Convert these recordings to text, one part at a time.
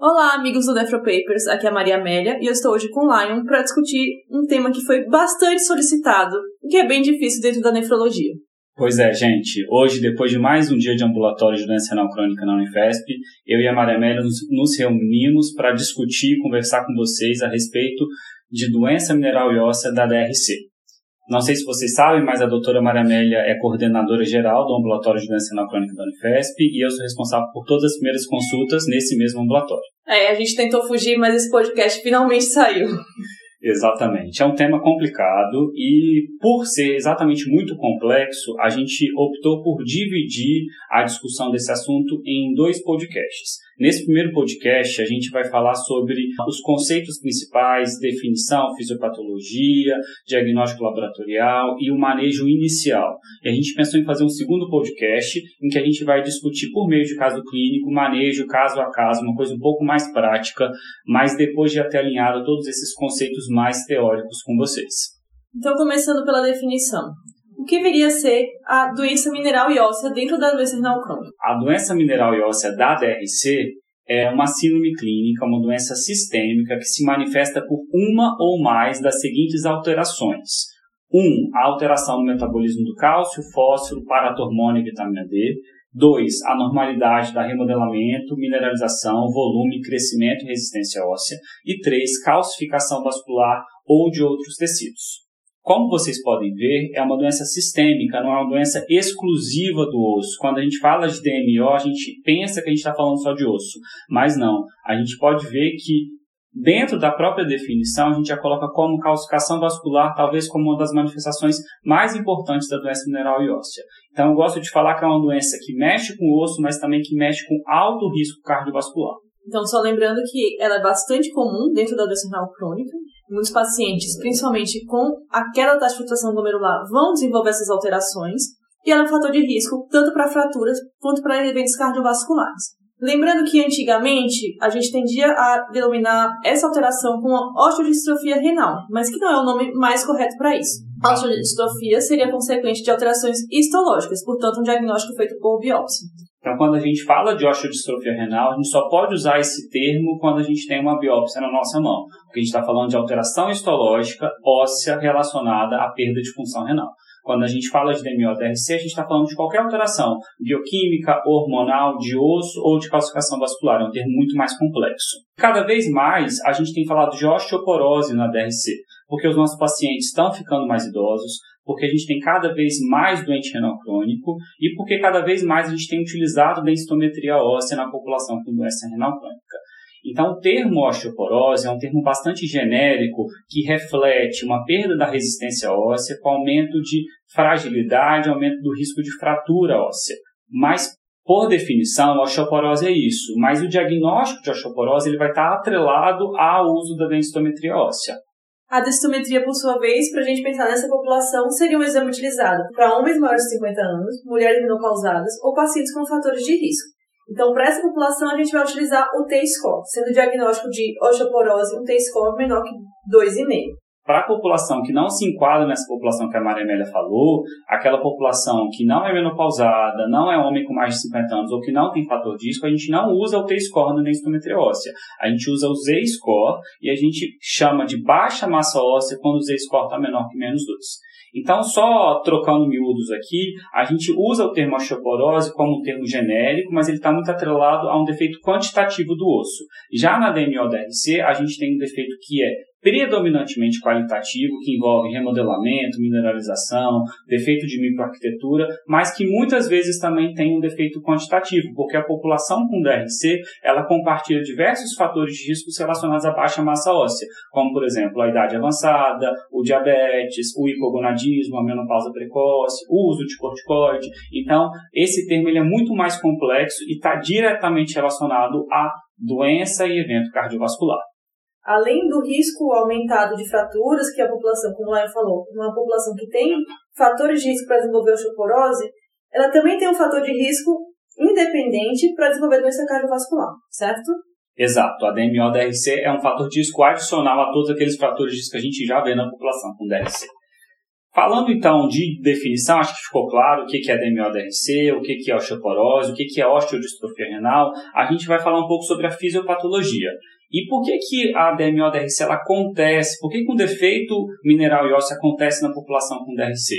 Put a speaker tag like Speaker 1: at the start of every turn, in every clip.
Speaker 1: Olá, amigos do Nefro Papers, aqui é a Maria Amélia e eu estou hoje com o Lion para discutir um tema que foi bastante solicitado e que é bem difícil dentro da nefrologia.
Speaker 2: Pois é, gente. Hoje, depois de mais um dia de ambulatório de doença renal crônica na Unifesp, eu e a Maria Amélia nos, nos reunimos para discutir e conversar com vocês a respeito de doença mineral e óssea da DRC. Não sei se vocês sabem, mas a doutora Maria Amélia é coordenadora geral do ambulatório de doença renal crônica da Unifesp e eu sou responsável por todas as primeiras consultas nesse mesmo ambulatório.
Speaker 1: É, a gente tentou fugir, mas esse podcast finalmente saiu.
Speaker 2: Exatamente. É um tema complicado e, por ser exatamente muito complexo, a gente optou por dividir a discussão desse assunto em dois podcasts. Nesse primeiro podcast, a gente vai falar sobre os conceitos principais, definição, fisiopatologia, diagnóstico laboratorial e o manejo inicial. E a gente pensou em fazer um segundo podcast em que a gente vai discutir por meio de caso clínico, manejo caso a caso, uma coisa um pouco mais prática, mas depois de ter alinhado todos esses conceitos mais teóricos com vocês.
Speaker 1: Então, começando pela definição. Que viria a ser a doença mineral e óssea dentro da doença renal crônica?
Speaker 2: A doença mineral e óssea da DRC é uma síndrome clínica, uma doença sistêmica que se manifesta por uma ou mais das seguintes alterações. 1. Um, a alteração no metabolismo do cálcio, fósforo, paratormônio e vitamina D. 2. A normalidade da remodelamento, mineralização, volume, crescimento e resistência óssea. E 3. Calcificação vascular ou de outros tecidos. Como vocês podem ver, é uma doença sistêmica, não é uma doença exclusiva do osso. Quando a gente fala de DMO, a gente pensa que a gente está falando só de osso, mas não. A gente pode ver que dentro da própria definição, a gente já coloca como calcificação vascular, talvez como uma das manifestações mais importantes da doença mineral e óssea. Então, eu gosto de falar que é uma doença que mexe com o osso, mas também que mexe com alto risco cardiovascular.
Speaker 1: Então, só lembrando que ela é bastante comum dentro da doença renal crônica. Muitos pacientes, principalmente com a queda da filtração glomerular, vão desenvolver essas alterações. E ela é um fator de risco tanto para fraturas quanto para eventos cardiovasculares. Lembrando que antigamente a gente tendia a denominar essa alteração como osteodistrofia renal, mas que não é o nome mais correto para isso. A osteodistrofia seria consequente de alterações histológicas, portanto um diagnóstico feito por biópsia.
Speaker 2: Então, quando a gente fala de osteodistrofia renal, a gente só pode usar esse termo quando a gente tem uma biópsia na nossa mão, porque a gente está falando de alteração histológica óssea relacionada à perda de função renal. Quando a gente fala de DMO-DRC, a gente está falando de qualquer alteração bioquímica, hormonal, de osso ou de calcificação vascular. É um termo muito mais complexo. Cada vez mais a gente tem falado de osteoporose na DRC, porque os nossos pacientes estão ficando mais idosos, porque a gente tem cada vez mais doente renal crônico e porque cada vez mais a gente tem utilizado densitometria óssea na população com doença renal crônica. Então, o termo osteoporose é um termo bastante genérico que reflete uma perda da resistência óssea com aumento de fragilidade, aumento do risco de fratura óssea. Mas, por definição, a osteoporose é isso. Mas o diagnóstico de osteoporose ele vai estar atrelado ao uso da densitometria óssea.
Speaker 1: A densitometria, por sua vez, para a gente pensar nessa população, seria um exame utilizado para homens maiores de 50 anos, mulheres menopausadas ou pacientes com fatores de risco. Então, para essa população, a gente vai utilizar o T-score, sendo o diagnóstico de osteoporose um T-score menor que 2,5.
Speaker 2: Para a população que não se enquadra nessa população que a Maria Amélia falou, aquela população que não é menopausada, não é homem com mais de 50 anos ou que não tem fator de risco, a gente não usa o T-score na densitometria óssea. A gente usa o Z-score e a gente chama de baixa massa óssea quando o Z-score está menor que menos 2. Então, só trocando miúdos aqui, a gente usa o termo osteoporose como um termo genérico, mas ele está muito atrelado a um defeito quantitativo do osso. Já na DMO-DRC, a gente tem um defeito que é predominantemente qualitativo, que envolve remodelamento, mineralização, defeito de microarquitetura, mas que muitas vezes também tem um defeito quantitativo, porque a população com DRC, ela compartilha diversos fatores de risco relacionados à baixa massa óssea, como, por exemplo, a idade avançada, o diabetes, o hipogonadismo, a menopausa precoce, o uso de corticoide. Então, esse termo ele é muito mais complexo e está diretamente relacionado à doença e evento cardiovascular
Speaker 1: além do risco aumentado de fraturas que a população, como o Lion falou, uma população que tem fatores de risco para desenvolver osteoporose, ela também tem um fator de risco independente para desenvolver doença cardiovascular, certo?
Speaker 2: Exato. A DMO-DRC é um fator de risco adicional a todos aqueles fatores de risco que a gente já vê na população com DRC. Falando então de definição, acho que ficou claro o que é DMO-DRC, o que é osteoporose, o que é osteodistrofia renal. A gente vai falar um pouco sobre a fisiopatologia. E por que, que a DMO-DRC ela acontece? Por que, que um defeito mineral e ósseo acontece na população com DRC?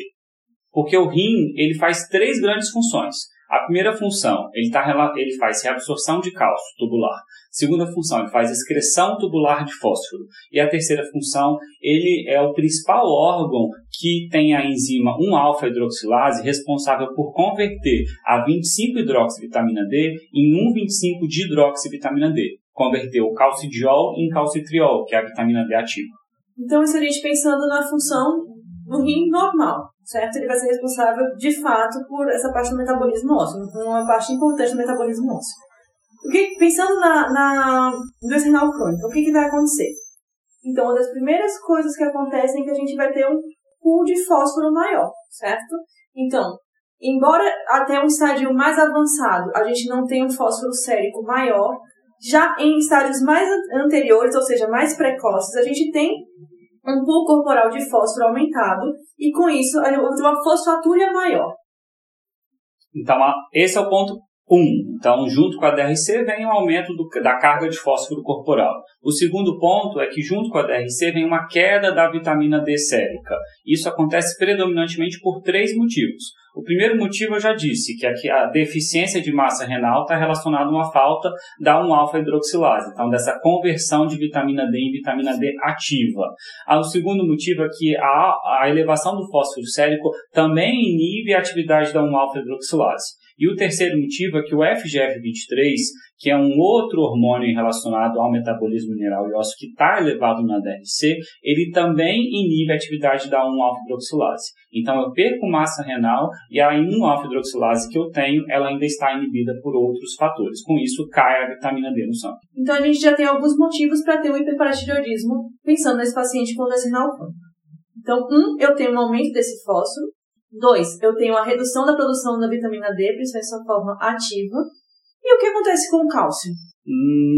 Speaker 2: Porque o rim ele faz três grandes funções. A primeira função, ele, tá, ele faz reabsorção de cálcio tubular. Segunda função, ele faz excreção tubular de fósforo. E a terceira função, ele é o principal órgão que tem a enzima 1-alfa-hidroxilase responsável por converter a 25-hidroxivitamina D em 1,25-dihidroxivitamina D. Converter o calcidiol em calcitriol, que é a vitamina D ativa.
Speaker 1: Então, isso a gente pensando na função do rim normal, certo? Ele vai ser responsável, de fato, por essa parte do metabolismo ósseo, uma parte importante do metabolismo ósseo. O que, pensando na, na doença renal crônica, o que, que vai acontecer? Então, uma das primeiras coisas que acontecem é que a gente vai ter um pool de fósforo maior, certo? Então, embora até um estádio mais avançado a gente não tenha um fósforo sérico maior, já em estádios mais anteriores, ou seja, mais precoces, a gente tem um pool corporal de fósforo aumentado e com isso ter uma fosfatúria maior.
Speaker 2: Então, esse é o ponto 1. Então, junto com a DRC vem o um aumento do, da carga de fósforo corporal. O segundo ponto é que, junto com a DRC, vem uma queda da vitamina D sérica. Isso acontece predominantemente por três motivos. O primeiro motivo eu já disse, que é a deficiência de massa renal está relacionada a uma falta da 1-alfa-hidroxilase, então dessa conversão de vitamina D em vitamina D ativa. Ah, o segundo motivo é que a, a elevação do fósforo sérico também inibe a atividade da 1-alfa-hidroxilase. E o terceiro motivo é que o FGF23, que é um outro hormônio relacionado ao metabolismo mineral e ósseo que está elevado na DRC, ele também inibe a atividade da 1-alfa-hidroxilase. Então eu perco massa renal e a 1-alfa-hidroxilase que eu tenho, ela ainda está inibida por outros fatores. Com isso, cai a vitamina D no sangue.
Speaker 1: Então a gente já tem alguns motivos para ter um hiperparatireoidismo pensando nesse paciente com doença renal. Então, um, eu tenho um aumento desse fósforo, Dois, eu tenho a redução da produção da vitamina D, principalmente sua forma ativa. E o que acontece com o cálcio?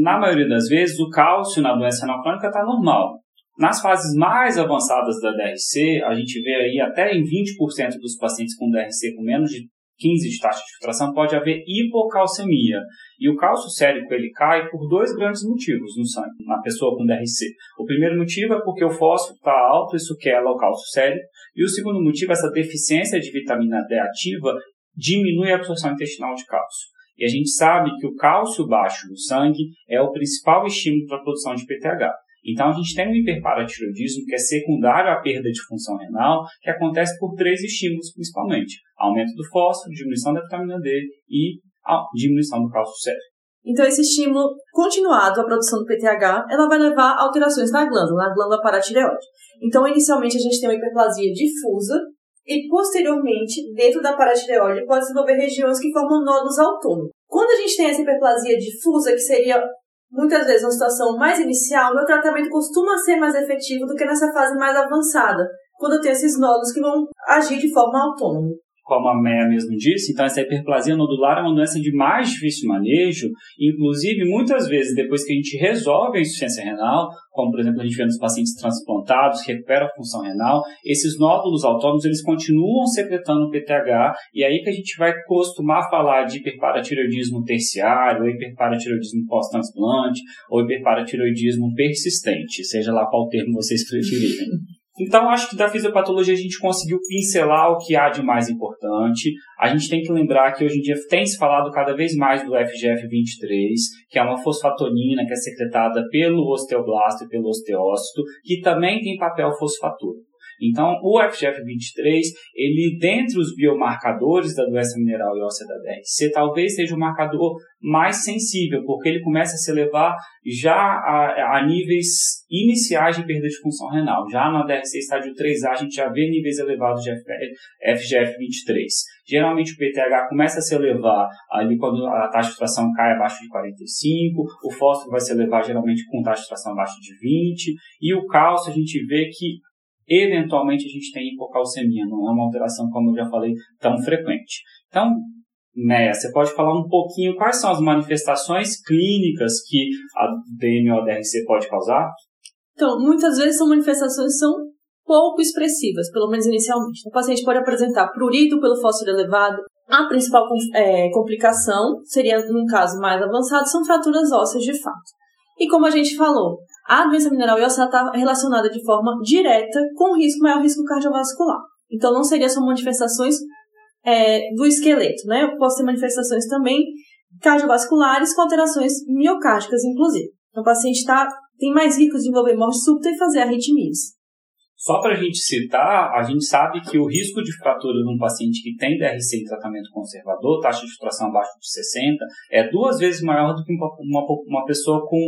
Speaker 2: Na maioria das vezes, o cálcio na doença renal crônica está normal. Nas fases mais avançadas da DRC, a gente vê aí até em 20% dos pacientes com DRC com menos de 15 de taxa de filtração, pode haver hipocalcemia. E o cálcio sérico ele cai por dois grandes motivos no sangue, na pessoa com DRC. O primeiro motivo é porque o fósforo está alto, isso quebra o cálcio sérico. E o segundo motivo, essa deficiência de vitamina D ativa diminui a absorção intestinal de cálcio. E a gente sabe que o cálcio baixo no sangue é o principal estímulo para a produção de PTH. Então, a gente tem um hiperparatiroidismo que é secundário à perda de função renal, que acontece por três estímulos principalmente: aumento do fósforo, diminuição da vitamina D e diminuição do cálcio sério.
Speaker 1: Então, esse estímulo continuado à produção do PTH, ela vai levar a alterações na glândula, na glândula paratireoide. Então, inicialmente, a gente tem uma hiperplasia difusa e, posteriormente, dentro da paratireoide, pode desenvolver regiões que formam nódulos autônomos. Quando a gente tem essa hiperplasia difusa, que seria muitas vezes uma situação mais inicial, meu tratamento costuma ser mais efetivo do que nessa fase mais avançada, quando eu tenho esses nódulos que vão agir de forma autônoma
Speaker 2: como a Meia mesmo disse, então essa hiperplasia nodular é uma doença de mais difícil manejo, inclusive muitas vezes depois que a gente resolve a insuficiência renal, como por exemplo a gente vê nos pacientes transplantados, que recuperam a função renal, esses nódulos autônomos eles continuam secretando o PTH, e aí que a gente vai costumar falar de hiperparatireoidismo terciário, ou hiperparatireoidismo pós-transplante, ou hiperparatireoidismo persistente, seja lá qual termo vocês preferirem. Então, acho que da fisiopatologia a gente conseguiu pincelar o que há de mais importante. A gente tem que lembrar que hoje em dia tem se falado cada vez mais do FGF23, que é uma fosfatonina que é secretada pelo osteoblasto e pelo osteócito, que também tem papel fosfatúrico. Então, o FGF23, ele, dentre os biomarcadores da doença mineral e óssea da DRC, talvez seja o marcador mais sensível, porque ele começa a se elevar já a, a níveis iniciais de perda de função renal. Já na DRC estágio 3A, a gente já vê níveis elevados de FGF23. Geralmente o PTH começa a se elevar ali quando a taxa de filtração cai abaixo de 45, o fósforo vai se elevar geralmente com taxa de filtração abaixo de 20, e o cálcio a gente vê que eventualmente a gente tem hipocalcemia, não é uma alteração, como eu já falei, tão frequente. Então, Meia, você pode falar um pouquinho quais são as manifestações clínicas que a DMO-DRC pode causar?
Speaker 1: Então, muitas vezes são manifestações que são pouco expressivas, pelo menos inicialmente. O paciente pode apresentar prurido pelo fósforo elevado. A principal é, complicação seria, num caso mais avançado, são fraturas ósseas de fato. E como a gente falou, a doença mineral óssea está relacionada de forma direta com o risco, maior risco cardiovascular. Então não seria só manifestações é, do esqueleto, né? Eu posso ter manifestações também cardiovasculares com alterações miocárdicas, inclusive. Então, o paciente tá, tem mais risco de desenvolver morte súbita e fazer arritmias.
Speaker 2: Só para a gente citar, a gente sabe que o risco de fratura num paciente que tem DRC em tratamento conservador, taxa de filtração abaixo de 60, é duas vezes maior do que uma, uma, uma pessoa com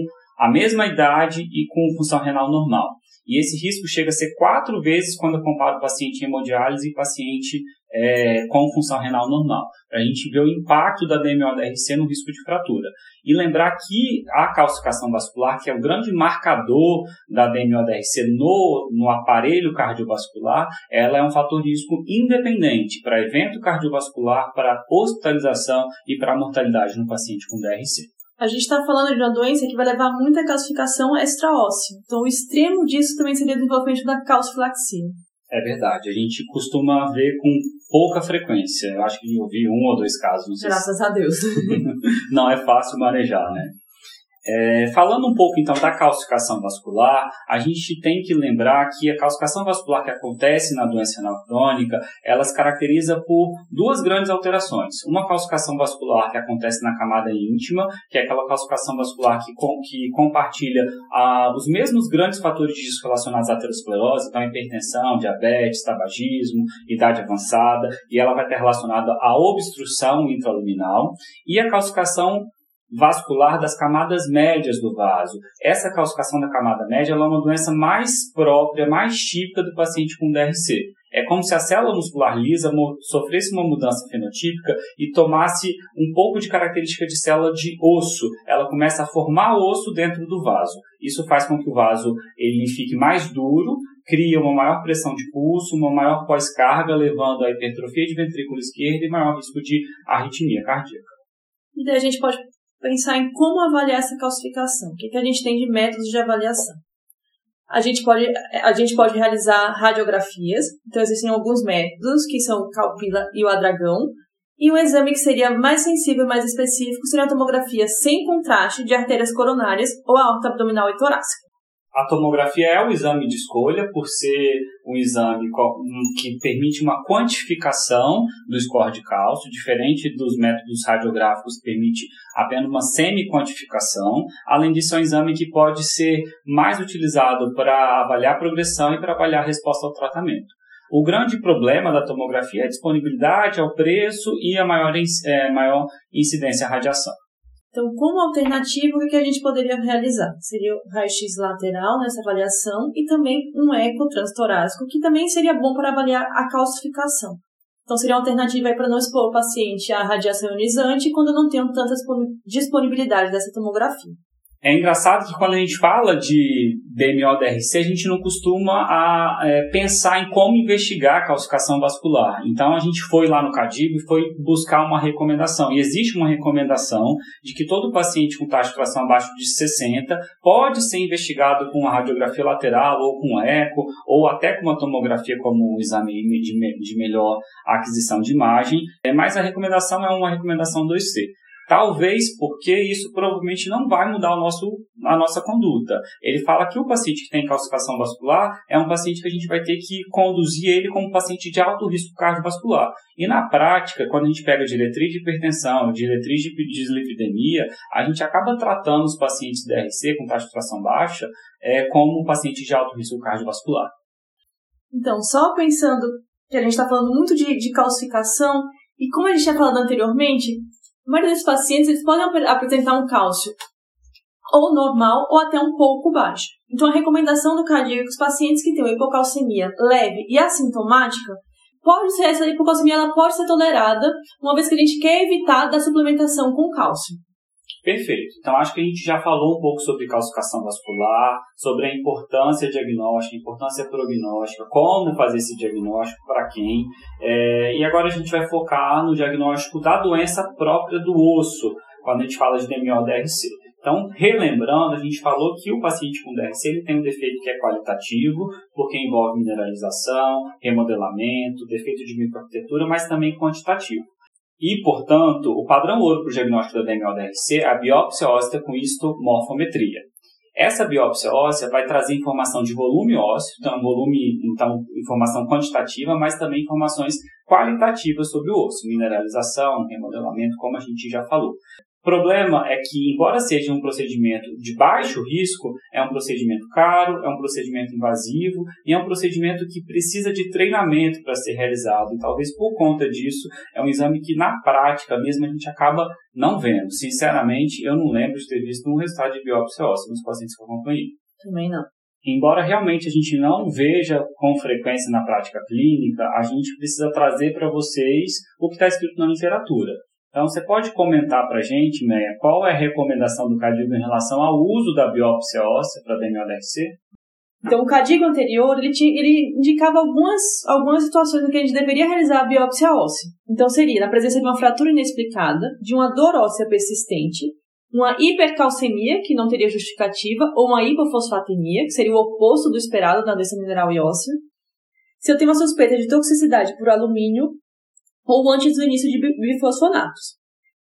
Speaker 2: a mesma idade e com função renal normal. E esse risco chega a ser quatro vezes quando eu comparo paciente em hemodiálise e paciente é, com função renal normal. Para a gente ver o impacto da DMO-DRC no risco de fratura. E lembrar que a calcificação vascular, que é o grande marcador da DMO-DRC no, no aparelho cardiovascular, ela é um fator de risco independente para evento cardiovascular, para hospitalização e para mortalidade no paciente com DRC
Speaker 1: a gente está falando de uma doença que vai levar muita calcificação extraóssea. Então, o extremo disso também seria o desenvolvimento da calcifilaxia.
Speaker 2: É verdade. A gente costuma ver com pouca frequência. Eu acho que eu vi um ou dois casos.
Speaker 1: Graças se... a Deus.
Speaker 2: não é fácil manejar, né? É, falando um pouco então da calcificação vascular, a gente tem que lembrar que a calcificação vascular que acontece na doença renal crônica, ela se caracteriza por duas grandes alterações. Uma calcificação vascular que acontece na camada íntima, que é aquela calcificação vascular que, com, que compartilha ah, os mesmos grandes fatores de risco relacionados à aterosclerose, então hipertensão, diabetes, tabagismo, idade avançada, e ela vai estar relacionada à obstrução intraluminal, e a calcificação vascular das camadas médias do vaso. Essa calcificação da camada média é uma doença mais própria, mais típica do paciente com DRC. É como se a célula muscular lisa sofresse uma mudança fenotípica e tomasse um pouco de característica de célula de osso. Ela começa a formar osso dentro do vaso. Isso faz com que o vaso ele fique mais duro, cria uma maior pressão de pulso, uma maior pós-carga, levando à hipertrofia de ventrículo esquerdo e maior risco de arritmia cardíaca.
Speaker 1: E daí a gente pode pensar em como avaliar essa calcificação. O que, que a gente tem de métodos de avaliação? A gente, pode, a gente pode realizar radiografias, então existem alguns métodos, que são o calpila e o adragão, e um exame que seria mais sensível e mais específico seria a tomografia sem contraste de artérias coronárias ou aorta abdominal e torácica.
Speaker 2: A tomografia é o exame de escolha por ser um exame que permite uma quantificação do score de cálcio, diferente dos métodos radiográficos que permite apenas uma semi-quantificação. Além disso, é um exame que pode ser mais utilizado para avaliar progressão e para avaliar a resposta ao tratamento. O grande problema da tomografia é a disponibilidade, ao preço e a maior, é, maior incidência à radiação.
Speaker 1: Então, como alternativa, o que a gente poderia realizar? Seria o raio-x lateral nessa avaliação e também um eco transtorácico, que também seria bom para avaliar a calcificação. Então, seria uma alternativa para não expor o paciente à radiação ionizante quando não tem tanta disponibilidade dessa tomografia.
Speaker 2: É engraçado que quando a gente fala de DMO-DRC, a gente não costuma a, é, pensar em como investigar a calcificação vascular. Então a gente foi lá no CADIB e foi buscar uma recomendação. E existe uma recomendação de que todo paciente com taxa de filtração abaixo de 60 pode ser investigado com uma radiografia lateral ou com um eco, ou até com uma tomografia como um exame de, de melhor aquisição de imagem. É, mas a recomendação é uma recomendação 2C. Talvez porque isso provavelmente não vai mudar o nosso, a nossa conduta. Ele fala que o paciente que tem calcificação vascular é um paciente que a gente vai ter que conduzir ele como paciente de alto risco cardiovascular. E na prática, quando a gente pega diretriz de hipertensão, diretriz de dislipidemia, a gente acaba tratando os pacientes DRC com taxa de tração baixa é, como paciente de alto risco cardiovascular.
Speaker 1: Então, só pensando que a gente está falando muito de, de calcificação, e como a gente tinha falado anteriormente, a maioria dos pacientes eles podem apresentar um cálcio ou normal ou até um pouco baixo. Então, a recomendação do cardíaco é os pacientes que têm uma hipocalcemia leve e assintomática, pode ser, essa hipocalcemia ela pode ser tolerada, uma vez que a gente quer evitar da suplementação com cálcio.
Speaker 2: Perfeito. Então, acho que a gente já falou um pouco sobre calcificação vascular, sobre a importância diagnóstica, importância prognóstica, como fazer esse diagnóstico, para quem. É, e agora a gente vai focar no diagnóstico da doença própria do osso, quando a gente fala de DMO-DRC. Então, relembrando, a gente falou que o paciente com DRC ele tem um defeito que é qualitativo, porque envolve mineralização, remodelamento, defeito de microarquitetura, mas também quantitativo. E, portanto, o padrão ouro para o diagnóstico da DMO-DRC é a biópsia óssea com histomorfometria. Essa biópsia óssea vai trazer informação de volume ósseo, então volume, então informação quantitativa, mas também informações qualitativas sobre o osso, mineralização, remodelamento, como a gente já falou. O problema é que, embora seja um procedimento de baixo risco, é um procedimento caro, é um procedimento invasivo e é um procedimento que precisa de treinamento para ser realizado. E talvez por conta disso, é um exame que na prática mesmo a gente acaba não vendo. Sinceramente, eu não lembro de ter visto um resultado de biópsia óssea nos pacientes que eu acompanhei.
Speaker 1: Também não.
Speaker 2: Embora realmente a gente não veja com frequência na prática clínica, a gente precisa trazer para vocês o que está escrito na literatura. Então, você pode comentar para a gente, Meia, qual é a recomendação do CADIGO em relação ao uso da biópsia óssea para DMODRC?
Speaker 1: Então, o CADIGO anterior, ele, tinha, ele indicava algumas, algumas situações em que a gente deveria realizar a biópsia óssea. Então, seria na presença de uma fratura inexplicada, de uma dor óssea persistente, uma hipercalcemia, que não teria justificativa, ou uma hipofosfatemia, que seria o oposto do esperado na doença mineral e óssea. Se eu tenho uma suspeita de toxicidade por alumínio, ou antes do início de bifosfonatos.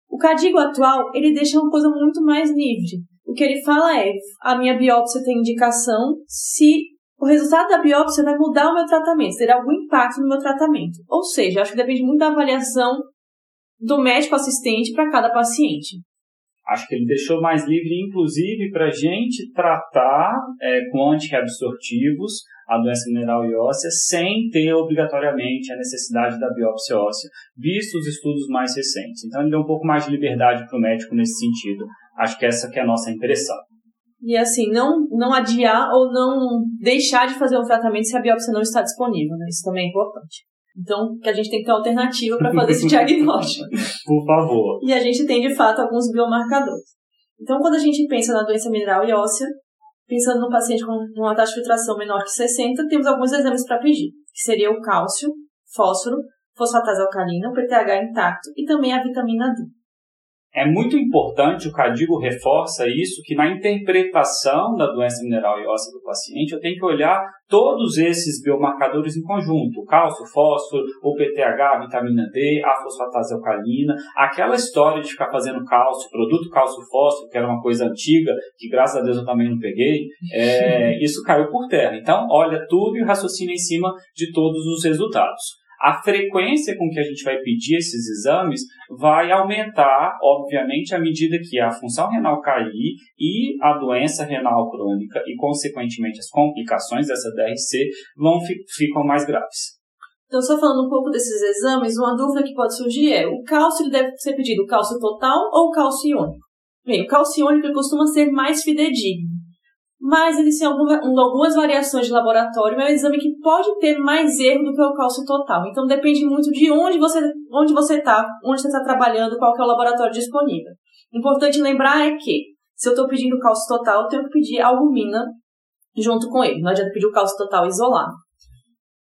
Speaker 1: O cadigo atual, ele deixa uma coisa muito mais livre. O que ele fala é, a minha biópsia tem indicação se o resultado da biópsia vai mudar o meu tratamento, terá algum impacto no meu tratamento. Ou seja, acho que depende muito da avaliação do médico assistente para cada paciente.
Speaker 2: Acho que ele deixou mais livre, inclusive, para a gente tratar é, com antirreabsortivos a doença mineral e óssea sem ter obrigatoriamente a necessidade da biópsia óssea, visto os estudos mais recentes. Então ele deu um pouco mais de liberdade para o médico nesse sentido. Acho que essa que é a nossa impressão.
Speaker 1: E assim, não, não adiar ou não deixar de fazer um tratamento se a biópsia não está disponível, né? Isso também é importante. Então, que a gente tem que ter alternativa para fazer esse diagnóstico.
Speaker 2: Por favor.
Speaker 1: E a gente tem, de fato, alguns biomarcadores. Então, quando a gente pensa na doença mineral e óssea, Pensando no paciente com uma taxa de filtração menor que 60, temos alguns exames para pedir, que seria o cálcio, fósforo, fosfatase alcalina, o PTH intacto e também a vitamina D.
Speaker 2: É muito importante, o Cadigo reforça isso, que na interpretação da doença mineral e óssea do paciente, eu tenho que olhar todos esses biomarcadores em conjunto, cálcio, fósforo, o PTH, vitamina D, a fosfatase alcalina, aquela história de ficar fazendo cálcio, produto cálcio-fósforo, que era uma coisa antiga, que graças a Deus eu também não peguei, é, isso caiu por terra. Então, olha tudo e raciocina em cima de todos os resultados a frequência com que a gente vai pedir esses exames vai aumentar, obviamente, à medida que a função renal cair e a doença renal crônica e, consequentemente, as complicações dessa DRC vão ficam mais graves.
Speaker 1: Então, só falando um pouco desses exames, uma dúvida que pode surgir é: o cálcio deve ser pedido o cálcio total ou cálcio iônico? Bem, o cálcio iônico costuma ser mais fidedigno mas existem algumas variações de laboratório, é um exame que pode ter mais erro do que o cálcio total. Então depende muito de onde você onde você está, onde você está trabalhando, qual é o laboratório disponível. Importante lembrar é que se eu estou pedindo cálcio total, eu tenho que pedir albumina junto com ele. Não adianta pedir o cálcio total isolado.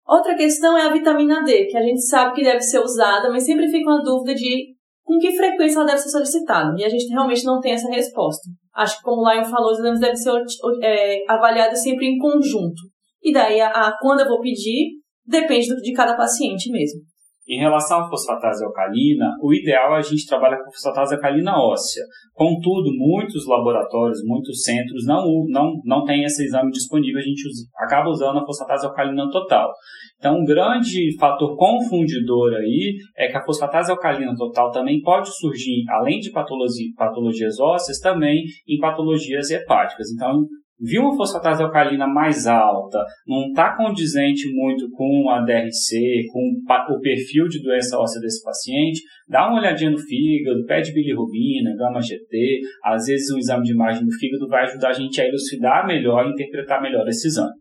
Speaker 1: Outra questão é a vitamina D, que a gente sabe que deve ser usada, mas sempre fica uma dúvida de com que frequência ela deve ser solicitada. E a gente realmente não tem essa resposta. Acho que, como o Lion falou, os exames devem ser é, avaliados sempre em conjunto. E daí, a, a, quando eu vou pedir, depende de cada paciente mesmo.
Speaker 2: Em relação à fosfatase alcalina, o ideal é a gente trabalhar com fosfatase alcalina óssea. Contudo, muitos laboratórios, muitos centros não, não, não têm esse exame disponível, a gente usa, acaba usando a fosfatase alcalina total. Então, um grande fator confundidor aí é que a fosfatase alcalina total também pode surgir, além de patologia, patologias ósseas, também em patologias hepáticas. Então, viu uma fosfatase alcalina mais alta, não está condizente muito com a DRC, com o perfil de doença óssea desse paciente, dá uma olhadinha no fígado, pede bilirrubina, gama GT, às vezes um exame de imagem do fígado vai ajudar a gente a elucidar melhor e interpretar melhor esse exame.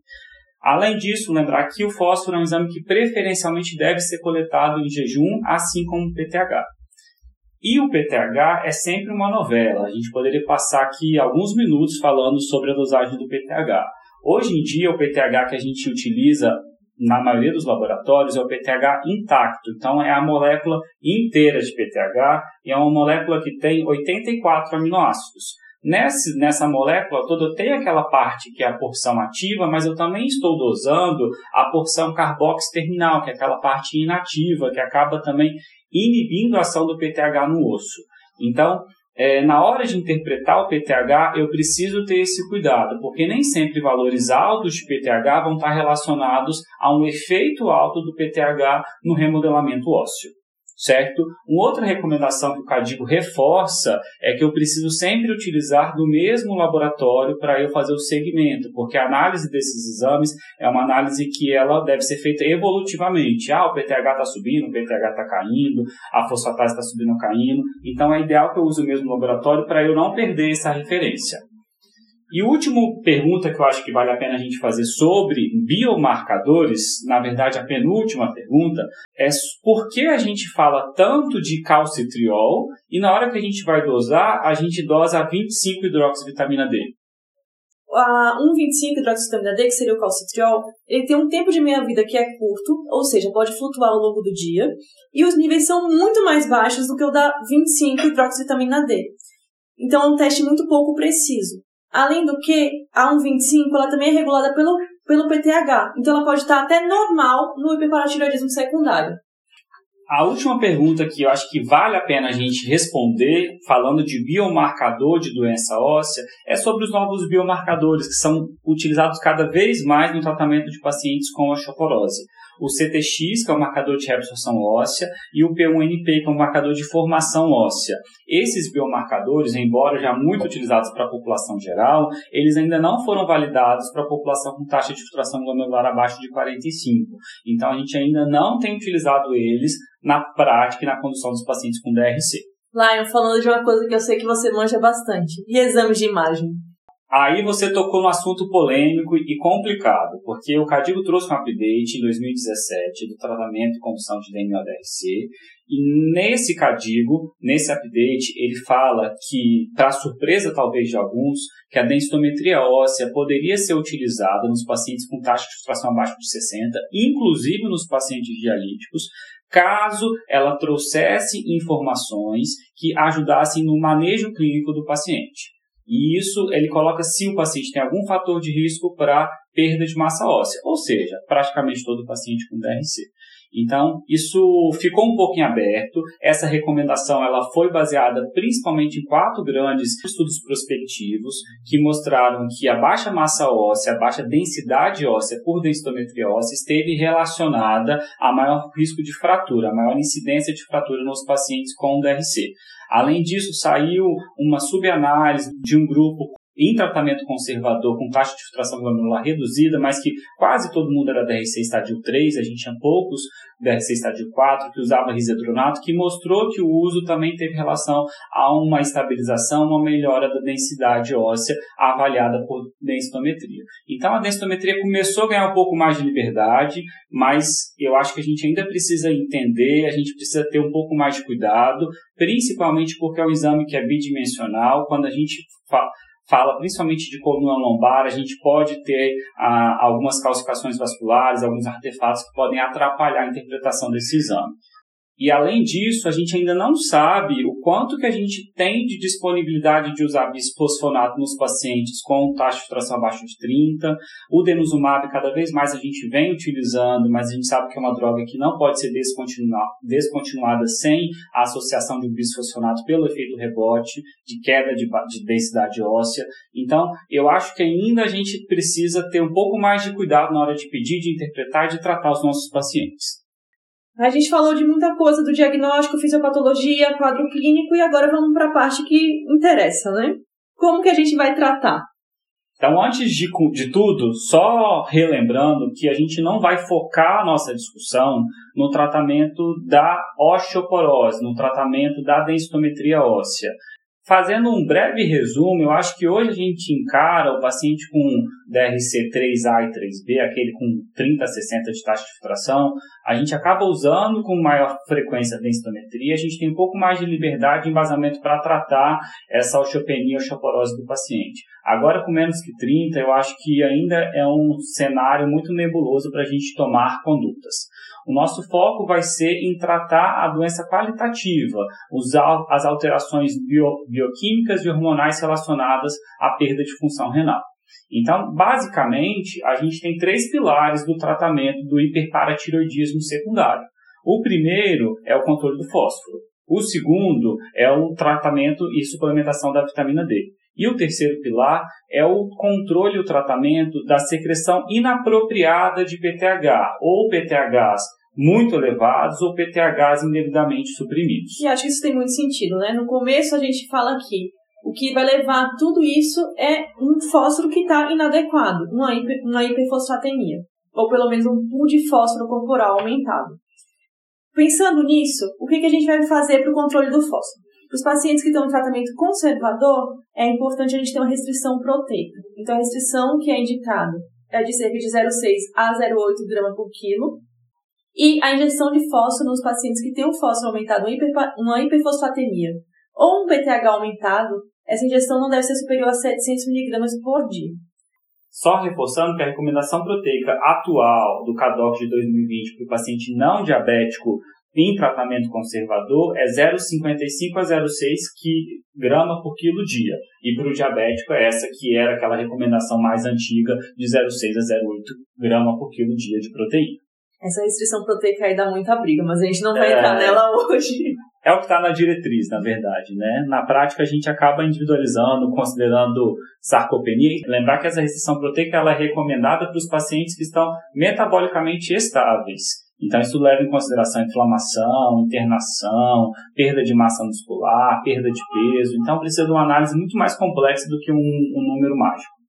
Speaker 2: Além disso, lembrar que o fósforo é um exame que preferencialmente deve ser coletado em jejum, assim como o PTH. E o PTH é sempre uma novela. A gente poderia passar aqui alguns minutos falando sobre a dosagem do PTH. Hoje em dia, o PTH que a gente utiliza na maioria dos laboratórios é o PTH intacto. Então, é a molécula inteira de PTH e é uma molécula que tem 84 aminoácidos. Nessa, nessa molécula toda eu tenho aquela parte que é a porção ativa, mas eu também estou dosando a porção carbox terminal, que é aquela parte inativa, que acaba também inibindo a ação do PTH no osso. Então, é, na hora de interpretar o PTH, eu preciso ter esse cuidado, porque nem sempre valores altos de PTH vão estar relacionados a um efeito alto do PTH no remodelamento ósseo certo? Uma outra recomendação que o Cadigo reforça é que eu preciso sempre utilizar do mesmo laboratório para eu fazer o segmento, porque a análise desses exames é uma análise que ela deve ser feita evolutivamente. Ah, o PTH está subindo, o PTH está caindo, a fosfatase está subindo ou caindo. Então é ideal que eu use o mesmo laboratório para eu não perder essa referência. E última pergunta que eu acho que vale a pena a gente fazer sobre biomarcadores, na verdade a penúltima pergunta, é por que a gente fala tanto de calcitriol e na hora que a gente vai dosar, a gente dosa 25 hidroxivitamina D?
Speaker 1: A 1,25 hidroxivitamina D, que seria o calcitriol, ele tem um tempo de meia-vida que é curto, ou seja, pode flutuar ao longo do dia, e os níveis são muito mais baixos do que o da 25 hidroxivitamina D. Então é um teste muito pouco preciso. Além do que, a 1,25 ela também é regulada pelo, pelo PTH, então ela pode estar até normal no hiperparatiroidismo secundário.
Speaker 2: A última pergunta que eu acho que vale a pena a gente responder, falando de biomarcador de doença óssea, é sobre os novos biomarcadores que são utilizados cada vez mais no tratamento de pacientes com osteoporose o CTX, que é o marcador de reabsorção óssea, e o P1NP, que é um marcador de formação óssea. Esses biomarcadores, embora já muito utilizados para a população geral, eles ainda não foram validados para a população com taxa de filtração glomerular abaixo de 45. Então, a gente ainda não tem utilizado eles na prática e na condução dos pacientes com DRC.
Speaker 1: Lion, falando de uma coisa que eu sei que você manja bastante, e exames de imagem?
Speaker 2: Aí você tocou no assunto polêmico e complicado, porque o Cadigo trouxe um update em 2017 do tratamento e condução de DMO-DRC, e nesse Cadigo, nesse update, ele fala que, para surpresa talvez de alguns, que a densitometria óssea poderia ser utilizada nos pacientes com taxa de filtração abaixo de 60, inclusive nos pacientes dialíticos, caso ela trouxesse informações que ajudassem no manejo clínico do paciente. E isso ele coloca se o paciente tem algum fator de risco para perda de massa óssea, ou seja, praticamente todo paciente com DRC. Então, isso ficou um pouco em aberto. Essa recomendação ela foi baseada principalmente em quatro grandes estudos prospectivos que mostraram que a baixa massa óssea, a baixa densidade óssea por densitometria óssea esteve relacionada a maior risco de fratura, a maior incidência de fratura nos pacientes com DRC. Além disso, saiu uma subanálise de um grupo em tratamento conservador com taxa de filtração glomerular reduzida, mas que quase todo mundo era DRC estádio 3, a gente tinha poucos DRC estádio 4 que usava risedronato, que mostrou que o uso também teve relação a uma estabilização, uma melhora da densidade óssea avaliada por densitometria. Então a densitometria começou a ganhar um pouco mais de liberdade, mas eu acho que a gente ainda precisa entender, a gente precisa ter um pouco mais de cuidado, principalmente porque é um exame que é bidimensional, quando a gente fala principalmente de coluna lombar, a gente pode ter ah, algumas calcificações vasculares, alguns artefatos que podem atrapalhar a interpretação desse exame. E além disso, a gente ainda não sabe o quanto que a gente tem de disponibilidade de usar bisfosfonato nos pacientes com taxa de filtração abaixo de 30. O denosumab, cada vez mais a gente vem utilizando, mas a gente sabe que é uma droga que não pode ser descontinuada sem a associação de bisfosfonato pelo efeito rebote, de queda de, de densidade óssea. Então, eu acho que ainda a gente precisa ter um pouco mais de cuidado na hora de pedir, de interpretar e de tratar os nossos pacientes.
Speaker 1: A gente falou de muita coisa do diagnóstico, fisiopatologia, quadro clínico e agora vamos para a parte que interessa, né? Como que a gente vai tratar?
Speaker 2: Então, antes de, de tudo, só relembrando que a gente não vai focar a nossa discussão no tratamento da osteoporose, no tratamento da densitometria óssea. Fazendo um breve resumo, eu acho que hoje a gente encara o paciente com DRC 3A e 3B, aquele com 30 a 60 de taxa de filtração, a gente acaba usando com maior frequência a densitometria, a gente tem um pouco mais de liberdade de embasamento para tratar essa osteopenia, osteoporose do paciente. Agora, com menos que 30, eu acho que ainda é um cenário muito nebuloso para a gente tomar condutas. O nosso foco vai ser em tratar a doença qualitativa, usar as alterações bio, bioquímicas e hormonais relacionadas à perda de função renal. Então, basicamente, a gente tem três pilares do tratamento do hiperparatiroidismo secundário. O primeiro é o controle do fósforo. O segundo é o tratamento e suplementação da vitamina D. E o terceiro pilar é o controle e o tratamento da secreção inapropriada de PTH, ou PTHs muito elevados ou PTHs indevidamente suprimidos.
Speaker 1: E acho que isso tem muito sentido, né? No começo a gente fala aqui, o que vai levar tudo isso é um fósforo que está inadequado, uma, hiper, uma hiperfosfatemia, ou pelo menos um pool de fósforo corporal aumentado. Pensando nisso, o que, que a gente vai fazer para o controle do fósforo? Para os pacientes que estão em tratamento conservador, é importante a gente ter uma restrição proteica. Então, a restrição que é indicada é de cerca de 0,6 a 0,8 grama por quilo. E a injeção de fósforo nos pacientes que têm um fósforo aumentado, uma hiperfosfatemia ou um PTH aumentado, essa injeção não deve ser superior a 700 mg por dia.
Speaker 2: Só reforçando que a recomendação proteica atual do CADOC de 2020 para o paciente não diabético em tratamento conservador é 0,55 a 0,6 grama por quilo dia. E para o diabético é essa que era aquela recomendação mais antiga de 0,6 a 0,8 grama por quilo dia de proteína.
Speaker 1: Essa restrição proteica aí dá muita briga, mas a gente não vai é... entrar nela hoje.
Speaker 2: É o que está na diretriz, na verdade, né? Na prática, a gente acaba individualizando, considerando sarcopenia. Lembrar que essa restrição proteica ela é recomendada para os pacientes que estão metabolicamente estáveis. Então, isso leva em consideração inflamação, internação, perda de massa muscular, perda de peso. Então, precisa de uma análise muito mais complexa do que um, um número mágico.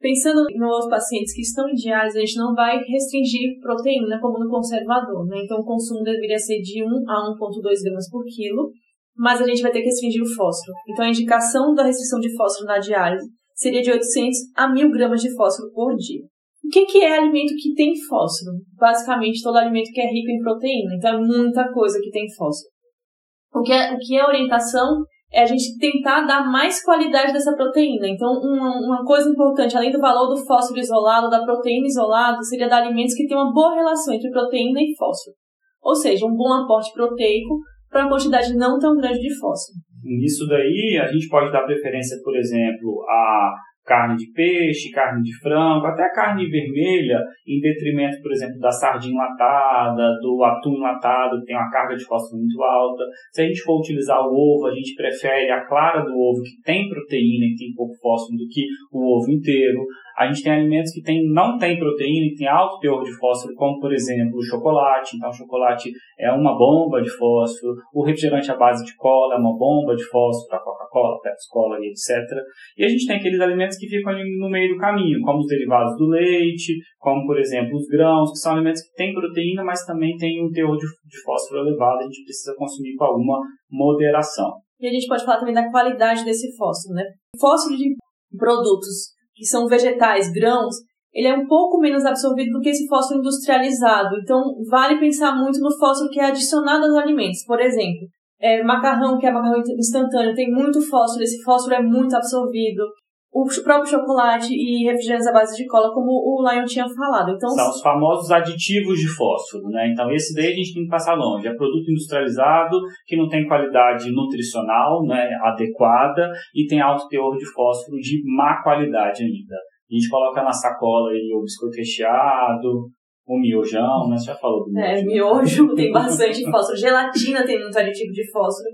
Speaker 1: Pensando nos pacientes que estão em diálise, a gente não vai restringir proteína como no conservador, né? Então, o consumo deveria ser de 1 a 1,2 gramas por quilo, mas a gente vai ter que restringir o fósforo. Então, a indicação da restrição de fósforo na diálise seria de 800 a 1000 gramas de fósforo por dia. Que, que é alimento que tem fósforo? Basicamente, todo alimento que é rico em proteína. Então, é muita coisa que tem fósforo. O que é, o que é orientação é a gente tentar dar mais qualidade dessa proteína. Então, uma, uma coisa importante, além do valor do fósforo isolado, da proteína isolada, seria dar alimentos que tenham uma boa relação entre proteína e fósforo. Ou seja, um bom aporte proteico para uma quantidade não tão grande de fósforo.
Speaker 2: Nisso daí, a gente pode dar preferência, por exemplo, a carne de peixe, carne de frango, até carne vermelha, em detrimento, por exemplo, da sardinha enlatada, do atum enlatado, que tem uma carga de fósforo muito alta. Se a gente for utilizar o ovo, a gente prefere a clara do ovo, que tem proteína e tem pouco fósforo, do que o ovo inteiro. A gente tem alimentos que tem, não tem proteína e tem alto teor de fósforo, como por exemplo o chocolate. Então, o chocolate é uma bomba de fósforo. O refrigerante à base de cola é uma bomba de fósforo, a Coca-Cola, Pepsi-Cola etc. E a gente tem aqueles alimentos que ficam ali no meio do caminho, como os derivados do leite, como por exemplo os grãos, que são alimentos que têm proteína, mas também têm um teor de, de fósforo elevado. A gente precisa consumir com alguma moderação.
Speaker 1: E a gente pode falar também da qualidade desse fósforo, né? Fósforo de produtos que são vegetais, grãos, ele é um pouco menos absorvido do que esse fósforo industrializado. Então, vale pensar muito no fósforo que é adicionado aos alimentos. Por exemplo, é, macarrão, que é macarrão instantâneo, tem muito fósforo, esse fósforo é muito absorvido o próprio chocolate e refrigerantes à base de cola, como o Lion tinha falado. Então,
Speaker 2: São os famosos aditivos de fósforo, né? Então, esse daí a gente tem que passar longe. É produto industrializado, que não tem qualidade nutricional né, adequada e tem alto teor de fósforo de má qualidade ainda. A gente coloca na sacola aí o biscoito recheado, o miojão, né? Você já falou do
Speaker 1: miojo. É, miojo tem bastante fósforo. Gelatina tem muito aditivo de fósforo.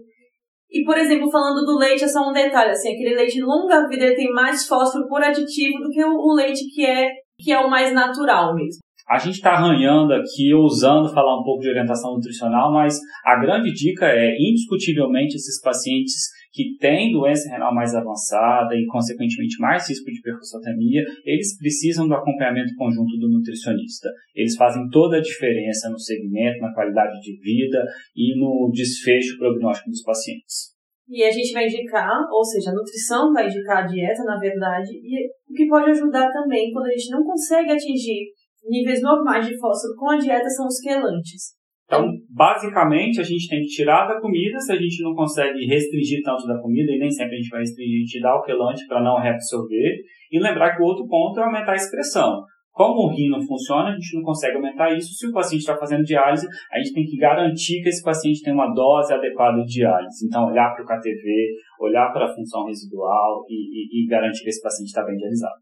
Speaker 1: E, por exemplo, falando do leite, é só um detalhe, assim, aquele leite longa vida tem mais fósforo por aditivo do que o, o leite que é, que é o mais natural mesmo.
Speaker 2: A gente está arranhando aqui, ousando falar um pouco de orientação nutricional, mas a grande dica é, indiscutivelmente, esses pacientes que têm doença renal mais avançada e, consequentemente, mais risco de hiperfosfatemia, eles precisam do acompanhamento conjunto do nutricionista. Eles fazem toda a diferença no segmento, na qualidade de vida e no desfecho prognóstico dos pacientes.
Speaker 1: E a gente vai indicar, ou seja, a nutrição vai indicar a dieta, na verdade, e o que pode ajudar também quando a gente não consegue atingir níveis normais de fósforo com a dieta são os quelantes.
Speaker 2: Então, basicamente, a gente tem que tirar da comida, se a gente não consegue restringir tanto da comida, e nem sempre a gente vai restringir, a gente dá o quelante para não reabsorver. E lembrar que o outro ponto é aumentar a excreção. Como o rim não funciona, a gente não consegue aumentar isso. Se o paciente está fazendo diálise, a gente tem que garantir que esse paciente tem uma dose adequada de diálise. Então, olhar para o KTV, olhar para a função residual e, e, e garantir que esse paciente está bem dialisado.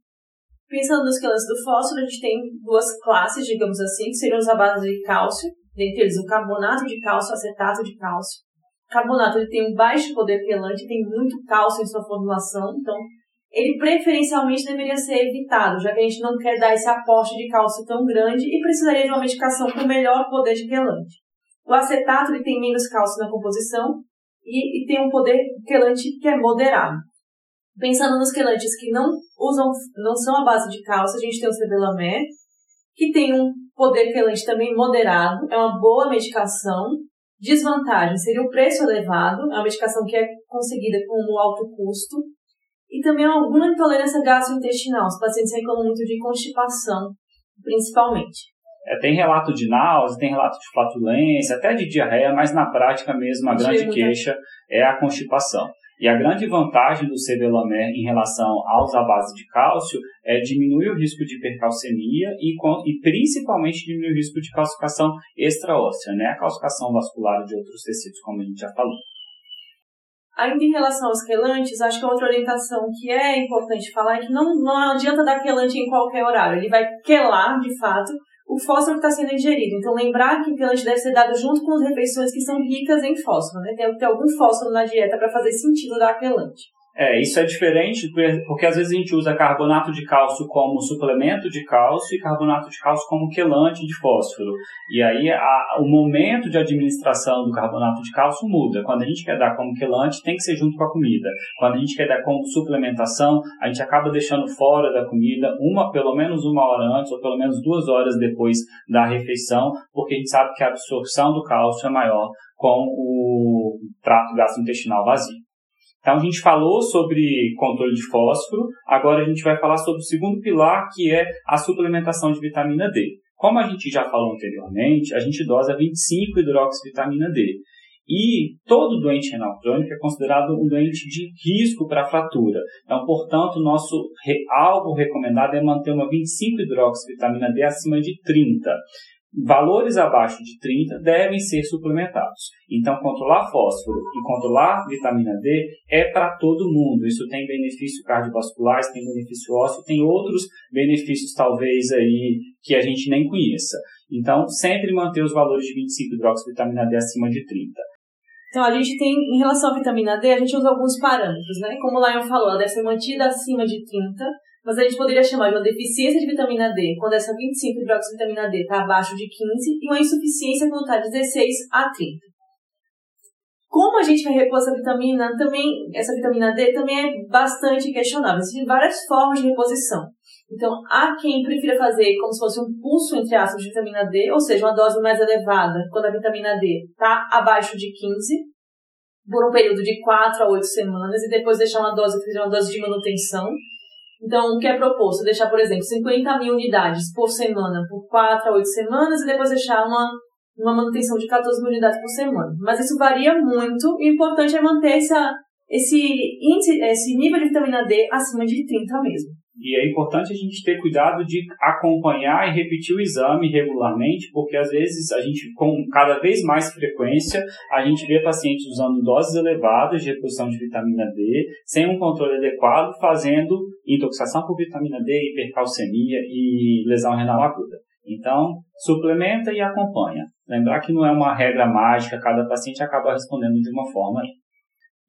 Speaker 1: Pensando nos quelantes do fósforo, a gente tem duas classes, digamos assim, que seriam os à base de cálcio, dentre eles o carbonato de cálcio, acetato de cálcio. O carbonato ele tem um baixo poder quelante, tem muito cálcio em sua formulação, então ele preferencialmente deveria ser evitado, já que a gente não quer dar esse aporte de cálcio tão grande e precisaria de uma medicação com melhor poder de quelante. O acetato ele tem menos cálcio na composição e, e tem um poder quelante que é moderado. Pensando nos quelantes que não usam, não são a base de cálcio, a gente tem o cebelamé, que tem um poder quelante também moderado, é uma boa medicação. Desvantagem seria o preço elevado, é uma medicação que é conseguida com um alto custo e também alguma intolerância gastrointestinal. Os pacientes reclamam muito de constipação, principalmente.
Speaker 2: É, tem relato de náusea, tem relato de flatulência, até de diarreia, mas na prática mesmo a grande queixa é a constipação. E a grande vantagem do CBLAMER em relação aos à base de cálcio é diminuir o risco de hipercalcemia e, e principalmente diminuir o risco de calcificação extraóssea, né? A calcificação vascular de outros tecidos, como a gente já falou.
Speaker 1: Ainda em relação aos quelantes, acho que outra orientação que é importante falar é que não, não adianta dar quelante em qualquer horário. Ele vai quelar, de fato, o fósforo que está sendo ingerido. Então, lembrar que o quelante deve ser dado junto com as refeições que são ricas em fósforo. Né? Tem que ter algum fósforo na dieta para fazer sentido dar quelante.
Speaker 2: É, isso é diferente porque, às vezes a gente usa carbonato de cálcio como suplemento de cálcio e carbonato de cálcio como quelante de fósforo. E aí a, o momento de administração do carbonato de cálcio muda. Quando a gente quer dar como quelante, tem que ser junto com a comida. Quando a gente quer dar como suplementação, a gente acaba deixando fora da comida uma, pelo menos uma hora antes ou pelo menos duas horas depois da refeição, porque a gente sabe que a absorção do cálcio é maior com o trato gastrointestinal vazio. Então a gente falou sobre controle de fósforo, agora a gente vai falar sobre o segundo pilar, que é a suplementação de vitamina D. Como a gente já falou anteriormente, a gente dosa 25 hidroxivitamina D. E todo doente renal crônico é considerado um doente de risco para fratura. Então, portanto, nosso algo recomendado é manter uma 25 hidroxivitamina D acima de 30 valores abaixo de 30 devem ser suplementados. Então, controlar fósforo e controlar vitamina D é para todo mundo. Isso tem benefícios cardiovasculares, tem benefício ósseo, tem outros benefícios talvez aí que a gente nem conheça. Então, sempre manter os valores de 25 hidroxivitamina D acima de 30.
Speaker 1: Então, a gente tem, em relação à vitamina D, a gente usa alguns parâmetros, né? Como o Lion falou, ela deve ser mantida acima de 30, mas a gente poderia chamar de uma deficiência de vitamina D quando essa 25 hidroxivitamina D está abaixo de 15 e uma insuficiência quando está de 16 a 30. Como a gente vai repor essa vitamina, também, essa vitamina D também é bastante questionável. Existem várias formas de reposição. Então, há quem prefira fazer como se fosse um pulso entre ácidos de vitamina D, ou seja, uma dose mais elevada quando a vitamina D está abaixo de 15, por um período de 4 a 8 semanas, e depois deixar uma dose seja uma dose de manutenção. Então, o que é proposto? Deixar, por exemplo, 50 mil unidades por semana por 4 a 8 semanas e depois deixar uma, uma manutenção de 14 mil unidades por semana. Mas isso varia muito e o importante é manter essa, esse, esse nível de vitamina D acima de 30 mesmo.
Speaker 2: E é importante a gente ter cuidado de acompanhar e repetir o exame regularmente, porque às vezes a gente, com cada vez mais frequência, a gente vê pacientes usando doses elevadas de reposição de vitamina D, sem um controle adequado, fazendo intoxicação por vitamina D, hipercalcemia e lesão renal aguda. Então, suplementa e acompanha. Lembrar que não é uma regra mágica, cada paciente acaba respondendo de uma forma.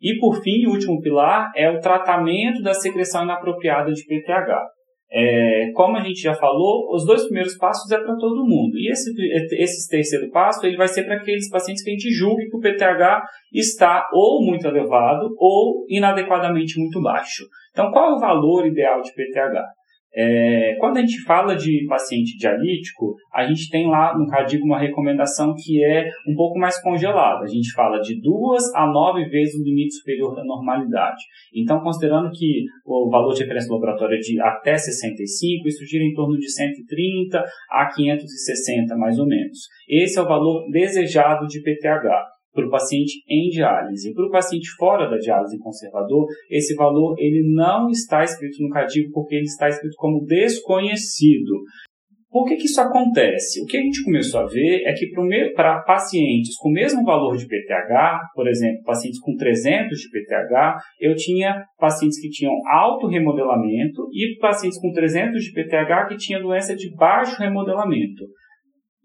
Speaker 2: E por fim, o último pilar é o tratamento da secreção inapropriada de PTH. É, como a gente já falou, os dois primeiros passos é para todo mundo. E esse, esse terceiro passo ele vai ser para aqueles pacientes que a gente julgue que o PTH está ou muito elevado ou inadequadamente muito baixo. Então, qual é o valor ideal de PTH? É, quando a gente fala de paciente dialítico, a gente tem lá no CADIGO uma recomendação que é um pouco mais congelada. A gente fala de duas a nove vezes o limite superior da normalidade. Então, considerando que o valor de referência laboratória é de até 65, isso gira em torno de 130 a 560, mais ou menos. Esse é o valor desejado de PTH para o paciente em diálise. Para o paciente fora da diálise conservador, esse valor ele não está escrito no CADIGO porque ele está escrito como desconhecido. Por que, que isso acontece? O que a gente começou a ver é que para pacientes com o mesmo valor de PTH, por exemplo, pacientes com 300 de PTH, eu tinha pacientes que tinham alto remodelamento e pacientes com 300 de PTH que tinham doença de baixo remodelamento.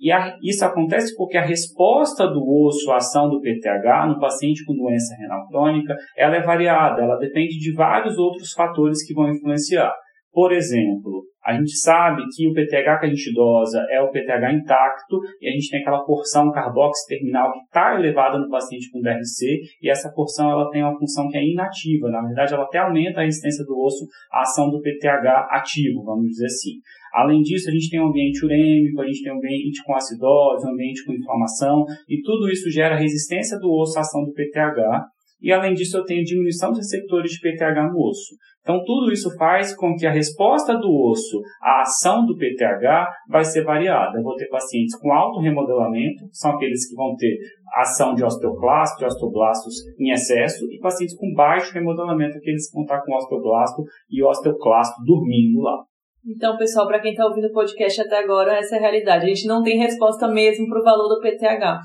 Speaker 2: E a, isso acontece porque a resposta do osso à ação do PTH no paciente com doença renal crônica, ela é variada, ela depende de vários outros fatores que vão influenciar. Por exemplo, a gente sabe que o PTH que a gente dosa é o PTH intacto e a gente tem aquela porção carboxy terminal que está elevada no paciente com DRC e essa porção ela tem uma função que é inativa. Na verdade, ela até aumenta a resistência do osso à ação do PTH ativo, vamos dizer assim. Além disso, a gente tem um ambiente urêmico, a gente tem um ambiente com acidose, um ambiente com inflamação e tudo isso gera resistência do osso à ação do PTH e além disso eu tenho diminuição de receptores de PTH no osso. Então tudo isso faz com que a resposta do osso à ação do PTH vai ser variada. Eu vou ter pacientes com alto remodelamento, são aqueles que vão ter ação de osteoclasto e osteoblastos em excesso, e pacientes com baixo remodelamento, aqueles que vão estar com osteoblasto e osteoclasto dormindo lá.
Speaker 1: Então, pessoal, para quem está ouvindo o podcast até agora, essa é a realidade. A gente não tem resposta mesmo para o valor do PTH.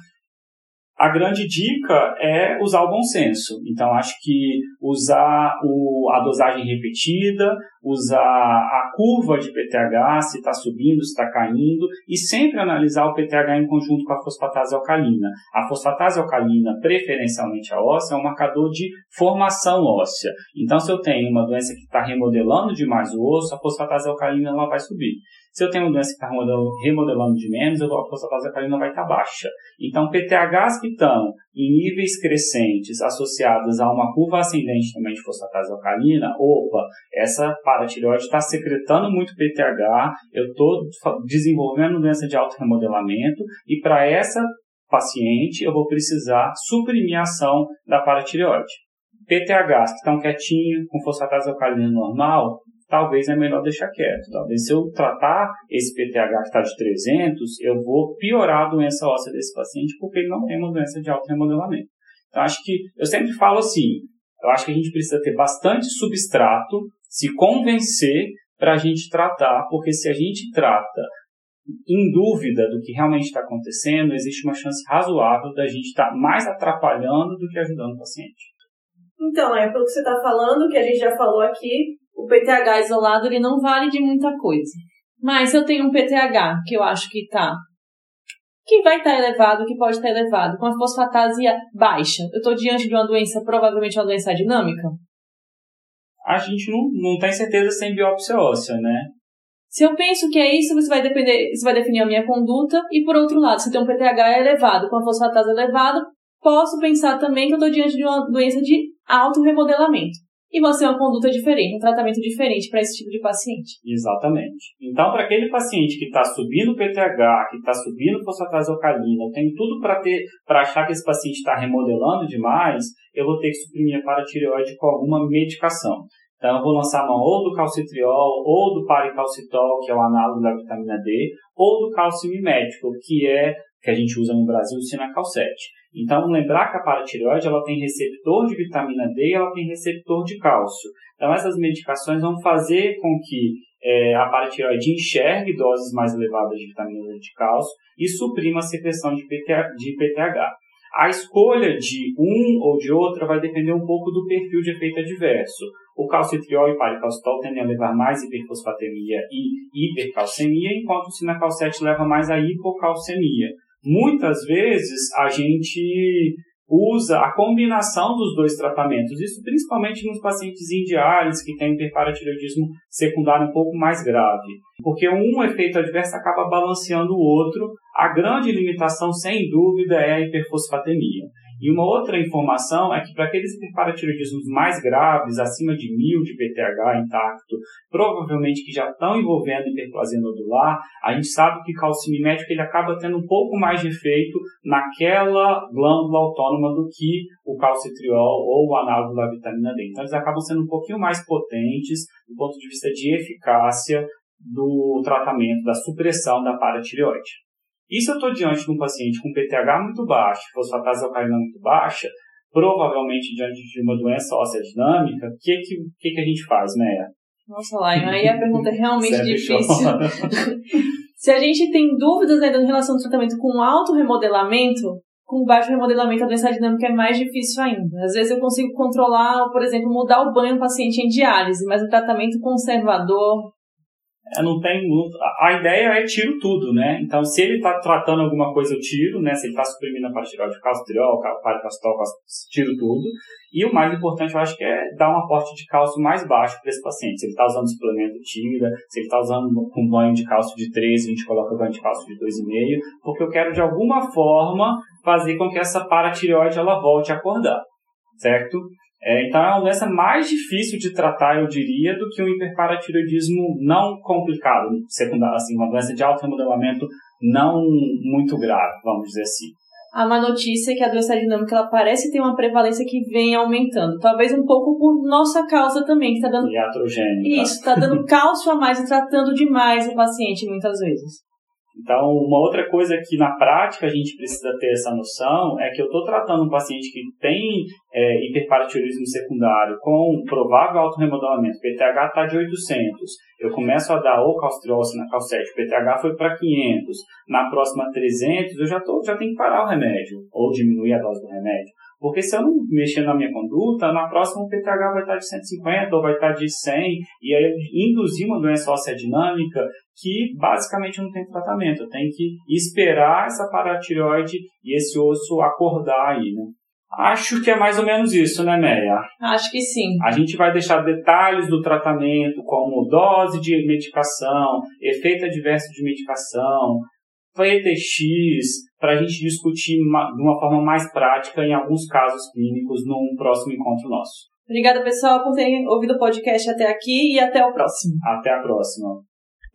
Speaker 2: A grande dica é usar o bom senso. Então, acho que usar o, a dosagem repetida, usar a curva de PTH, se está subindo, se está caindo, e sempre analisar o PTH em conjunto com a fosfatase alcalina. A fosfatase alcalina, preferencialmente a óssea, é um marcador de formação óssea. Então, se eu tenho uma doença que está remodelando demais o osso, a fosfatase alcalina ela vai subir. Se eu tenho uma doença que está remodelando de menos, a fosfatase alcalina vai estar tá baixa. Então, PTHs que estão em níveis crescentes associados a uma curva ascendente também de fosfatase alcalina, opa, essa paratireoide está secretando muito PTH, eu estou desenvolvendo doença de alto remodelamento e para essa paciente eu vou precisar suprimir a ação da paratireoide. PTHs que estão quietinhos, com fosfatase alcalina normal, talvez é melhor deixar quieto. Talvez se eu tratar esse PTH que está de 300, eu vou piorar a doença óssea desse paciente porque ele não tem uma doença de alto remodelamento. Então, acho que eu sempre falo assim, eu acho que a gente precisa ter bastante substrato, se convencer para a gente tratar, porque se a gente trata em dúvida do que realmente está acontecendo, existe uma chance razoável da gente estar tá mais atrapalhando do que ajudando o paciente.
Speaker 1: Então, é pelo que você está falando, que a gente já falou aqui, o PTH isolado ele não vale de muita coisa. Mas eu tenho um PTH que eu acho que tá que vai estar tá elevado, que pode estar tá elevado, com a fosfatase baixa, eu estou diante de uma doença, provavelmente uma doença dinâmica?
Speaker 2: A gente não, não tem certeza sem biópsia óssea, né?
Speaker 1: Se eu penso que é isso, você vai, depender, você vai definir a minha conduta, e por outro lado, se tem um PTH elevado, com a fosfatase elevada, posso pensar também que eu estou diante de uma doença de alto remodelamento e você é uma conduta diferente, um tratamento diferente para esse tipo de paciente.
Speaker 2: Exatamente. Então, para aquele paciente que está subindo o PTH, que está subindo fosfatase alcalina, tenho tudo para ter, para achar que esse paciente está remodelando demais, eu vou ter que suprimir a paratireoide com alguma medicação. Então, eu vou lançar mão ou do calcitriol, ou do paricalcitol, que é o análogo da vitamina D, ou do cálcio mimético, que é que a gente usa no Brasil, o Sinacal 7. Então, lembrar que a paratireoide ela tem receptor de vitamina D e ela tem receptor de cálcio. Então, essas medicações vão fazer com que é, a paratireoide enxergue doses mais elevadas de vitamina D de cálcio e suprima a secreção de, PTH, de PTH. A escolha de um ou de outra vai depender um pouco do perfil de efeito adverso. O calcitriol e paricalcitol tendem a levar mais hiperfosfatemia e hipercalcemia, enquanto o sinacal 7 leva mais a hipocalcemia. Muitas vezes a gente usa a combinação dos dois tratamentos, isso principalmente nos pacientes em diálise que têm hiperparatireoidismo secundário um pouco mais grave, porque um efeito adverso acaba balanceando o outro. A grande limitação, sem dúvida, é a hiperfosfatemia. E uma outra informação é que para aqueles hiperparatiroidismos mais graves, acima de mil de PTH intacto, provavelmente que já estão envolvendo hiperplasia nodular, a gente sabe que calcimimético ele acaba tendo um pouco mais de efeito naquela glândula autônoma do que o calcitriol ou o análogo da vitamina D. Então eles acabam sendo um pouquinho mais potentes do ponto de vista de eficácia do tratamento, da supressão da paratireoide. E se eu estou diante de um paciente com PTH muito baixo, fosfatase alcalina muito baixa, provavelmente diante de uma doença óssea dinâmica, o que, que, que, a gente faz, né?
Speaker 1: Nossa, lá, aí a pergunta é realmente difícil. Se a gente tem dúvidas ainda em relação ao tratamento com alto remodelamento, com baixo remodelamento a doença dinâmica é mais difícil ainda. Às vezes eu consigo controlar, por exemplo, mudar o banho do paciente em diálise, mas o tratamento conservador
Speaker 2: é, não tem a ideia é tiro tudo, né? Então, se ele está tratando alguma coisa, eu tiro, né? Se ele está suprimindo a paratireoide, calcitriol, paracastol, tiro tudo. E o mais importante, eu acho que é dar um aporte de cálcio mais baixo para esse paciente. Se ele está usando suplemento, tira. Se ele está usando com banho de cálcio de 3, a gente coloca banho de cálcio de 2,5, porque eu quero, de alguma forma, fazer com que essa paratireoide ela volte a acordar, certo? É, então é uma doença mais difícil de tratar, eu diria, do que um hiperparatiroidismo não complicado, secundário, assim, uma doença de alto remodelamento não muito grave, vamos dizer assim.
Speaker 1: A má notícia é que a doença dinâmica ela parece ter uma prevalência que vem aumentando. Talvez um pouco por nossa causa também, que está dando.
Speaker 2: Iatrogênica.
Speaker 1: Isso, está dando cálcio a mais e tratando demais o paciente muitas vezes.
Speaker 2: Então, uma outra coisa que na prática a gente precisa ter essa noção é que eu estou tratando um paciente que tem é, hiperparatiroidismo secundário com provável autorremodelamento, PTH está de 800, eu começo a dar ou calcitriol na calcete, o PTH foi para 500, na próxima 300, eu já, tô, já tenho que parar o remédio, ou diminuir a dose do remédio. Porque se eu não mexer na minha conduta, na próxima o PTH vai estar de 150 ou vai estar de 100, e aí induzir uma doença óssea dinâmica que basicamente não tem tratamento. Eu tenho que esperar essa paratireoide e esse osso acordar aí, né? Acho que é mais ou menos isso, né, Meia?
Speaker 1: Acho que sim.
Speaker 2: A gente vai deixar detalhes do tratamento, como dose de medicação, efeito adverso de medicação, PTX, para a gente discutir de uma forma mais prática em alguns casos clínicos num próximo encontro nosso.
Speaker 1: Obrigada, pessoal, por terem ouvido o podcast até aqui e até o próximo.
Speaker 2: Até a próxima.